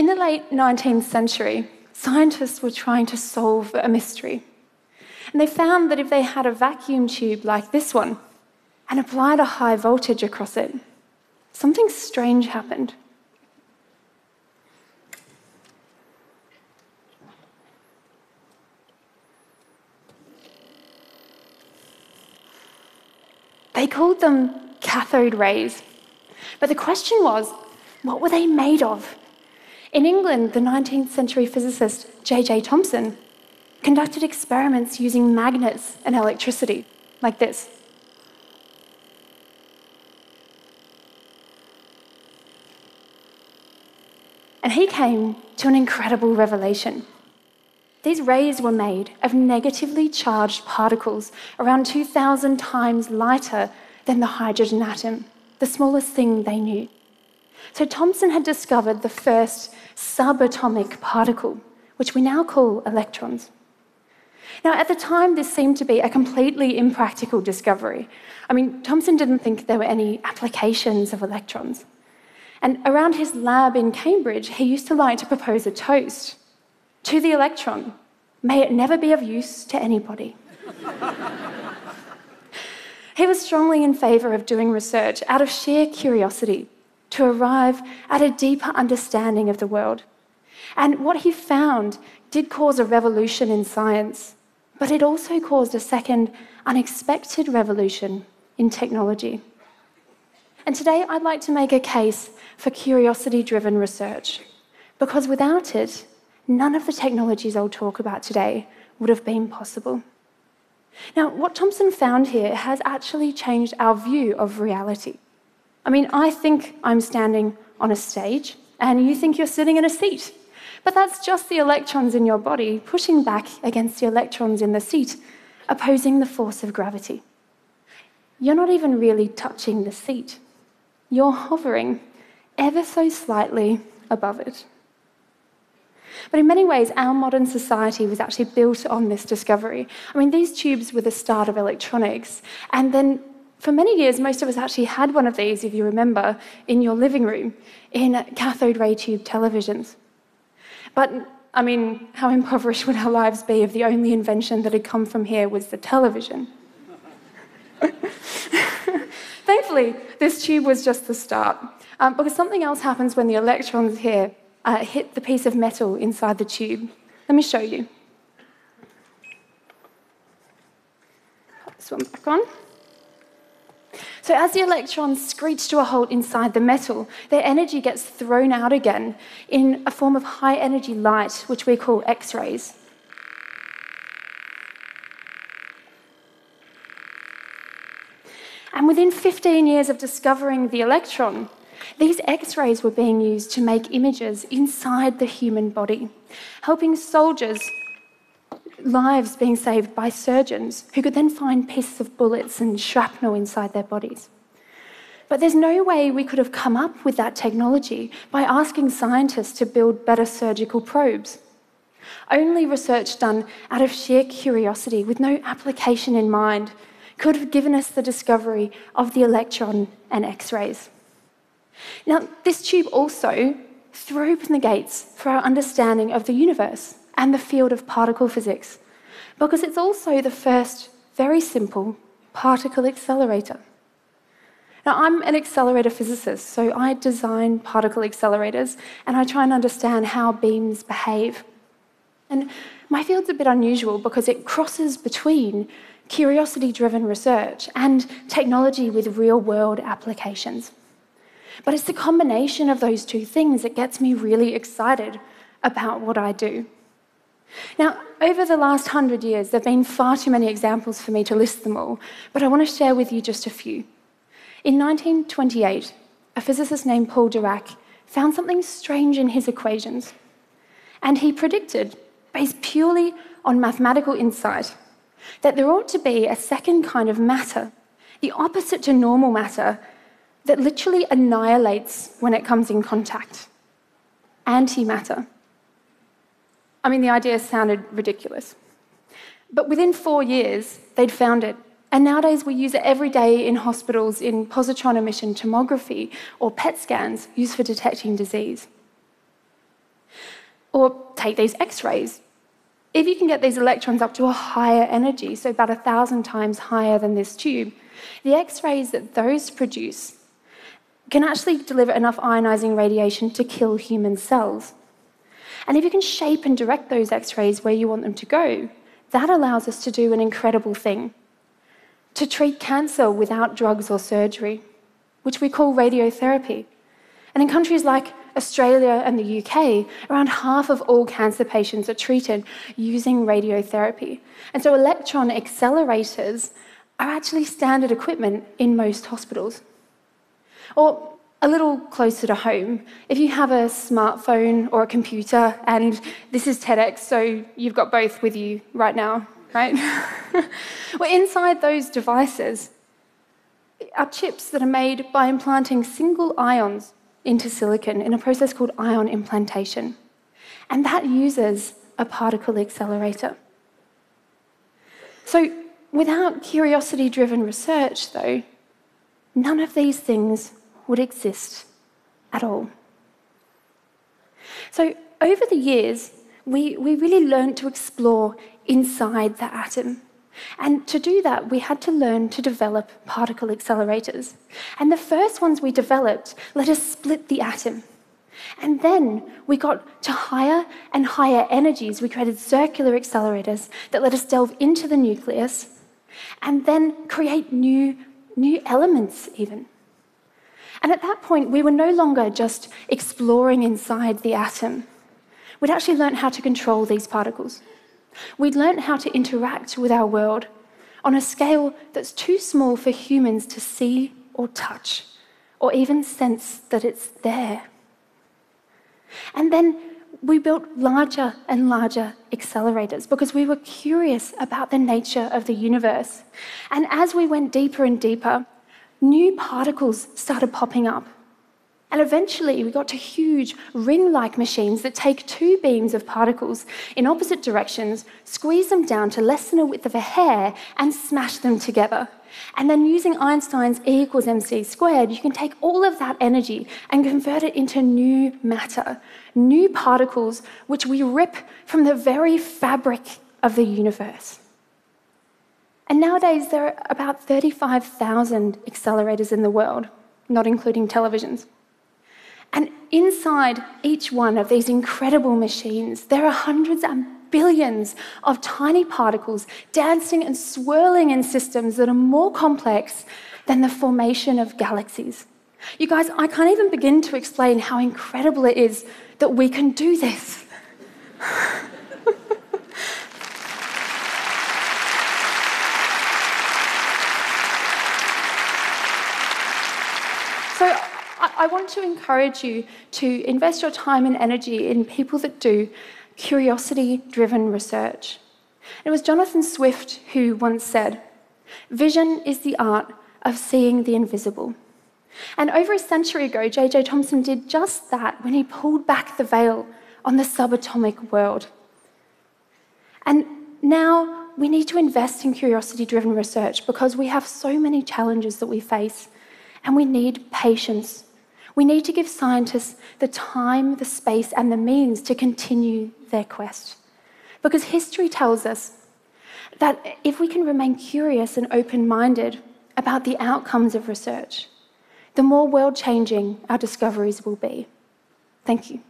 In the late 19th century, scientists were trying to solve a mystery. And they found that if they had a vacuum tube like this one and applied a high voltage across it, something strange happened. They called them cathode rays. But the question was what were they made of? In England, the 19th century physicist J.J. Thomson conducted experiments using magnets and electricity, like this. And he came to an incredible revelation. These rays were made of negatively charged particles around 2,000 times lighter than the hydrogen atom, the smallest thing they knew. So Thomson had discovered the first subatomic particle, which we now call electrons. Now, at the time, this seemed to be a completely impractical discovery. I mean, Thomson didn't think there were any applications of electrons. And around his lab in Cambridge, he used to like to propose a toast to the electron. May it never be of use to anybody. he was strongly in favour of doing research out of sheer curiosity to arrive at a deeper understanding of the world. And what he found did cause a revolution in science, but it also caused a second unexpected revolution in technology. And today I'd like to make a case for curiosity driven research, because without it, none of the technologies I'll talk about today would have been possible. Now, what Thomson found here has actually changed our view of reality. I mean, I think I'm standing on a stage, and you think you're sitting in a seat. But that's just the electrons in your body pushing back against the electrons in the seat, opposing the force of gravity. You're not even really touching the seat, you're hovering ever so slightly above it. But in many ways, our modern society was actually built on this discovery. I mean, these tubes were the start of electronics, and then for many years, most of us actually had one of these, if you remember, in your living room in cathode ray tube televisions. But I mean, how impoverished would our lives be if the only invention that had come from here was the television? Thankfully, this tube was just the start, um, because something else happens when the electrons here uh, hit the piece of metal inside the tube. Let me show you. Put this one back on. So, as the electrons screech to a halt inside the metal, their energy gets thrown out again in a form of high energy light, which we call X rays. And within 15 years of discovering the electron, these X rays were being used to make images inside the human body, helping soldiers lives being saved by surgeons who could then find pieces of bullets and shrapnel inside their bodies. But there's no way we could have come up with that technology by asking scientists to build better surgical probes. Only research done out of sheer curiosity with no application in mind could have given us the discovery of the electron and X rays. Now, this tube also threw open the gates for our understanding of the universe and the field of particle physics, because it's also the first very simple particle accelerator. Now, I'm an accelerator physicist, so I design particle accelerators and I try and understand how beams behave. And my field's a bit unusual because it crosses between curiosity driven research and technology with real world applications. But it's the combination of those two things that gets me really excited about what I do. Now, over the last hundred years, there have been far too many examples for me to list them all, but I want to share with you just a few. In 1928, a physicist named Paul Dirac found something strange in his equations. And he predicted, based purely on mathematical insight, that there ought to be a second kind of matter, the opposite to normal matter, that literally annihilates when it comes in contact antimatter. I mean, the idea sounded ridiculous. But within four years, they'd found it. And nowadays, we use it every day in hospitals in positron emission tomography or PET scans used for detecting disease. Or take these X rays. If you can get these electrons up to a higher energy, so about a thousand times higher than this tube, the X rays that those produce can actually deliver enough ionizing radiation to kill human cells. And if you can shape and direct those X rays where you want them to go, that allows us to do an incredible thing to treat cancer without drugs or surgery, which we call radiotherapy. And in countries like Australia and the UK, around half of all cancer patients are treated using radiotherapy. And so electron accelerators are actually standard equipment in most hospitals. Or a little closer to home, if you have a smartphone or a computer, and this is TEDx, so you've got both with you right now, right? well, inside those devices are chips that are made by implanting single ions into silicon in a process called ion implantation. And that uses a particle accelerator. So, without curiosity driven research, though, none of these things would exist at all. So, over the years, we, we really learned to explore inside the atom. And to do that, we had to learn to develop particle accelerators. And the first ones we developed let us split the atom. And then we got to higher and higher energies. We created circular accelerators that let us delve into the nucleus and then create new, new elements, even. And at that point, we were no longer just exploring inside the atom. We'd actually learned how to control these particles. We'd learned how to interact with our world on a scale that's too small for humans to see or touch, or even sense that it's there. And then we built larger and larger accelerators because we were curious about the nature of the universe. And as we went deeper and deeper, new particles started popping up. And eventually, we got to huge ring like machines that take two beams of particles in opposite directions, squeeze them down to less than a width of a hair, and smash them together. And then, using Einstein's E equals mc squared, you can take all of that energy and convert it into new matter, new particles which we rip from the very fabric of the universe. And nowadays, there are about 35,000 accelerators in the world, not including televisions. And inside each one of these incredible machines, there are hundreds and billions of tiny particles dancing and swirling in systems that are more complex than the formation of galaxies. You guys, I can't even begin to explain how incredible it is that we can do this. So I want to encourage you to invest your time and energy in people that do curiosity driven research. It was Jonathan Swift who once said, Vision is the art of seeing the invisible. And over a century ago, J.J. Thomson did just that when he pulled back the veil on the subatomic world. And now we need to invest in curiosity driven research because we have so many challenges that we face and we need patience. We need to give scientists the time, the space, and the means to continue their quest. Because history tells us that if we can remain curious and open minded about the outcomes of research, the more world changing our discoveries will be. Thank you.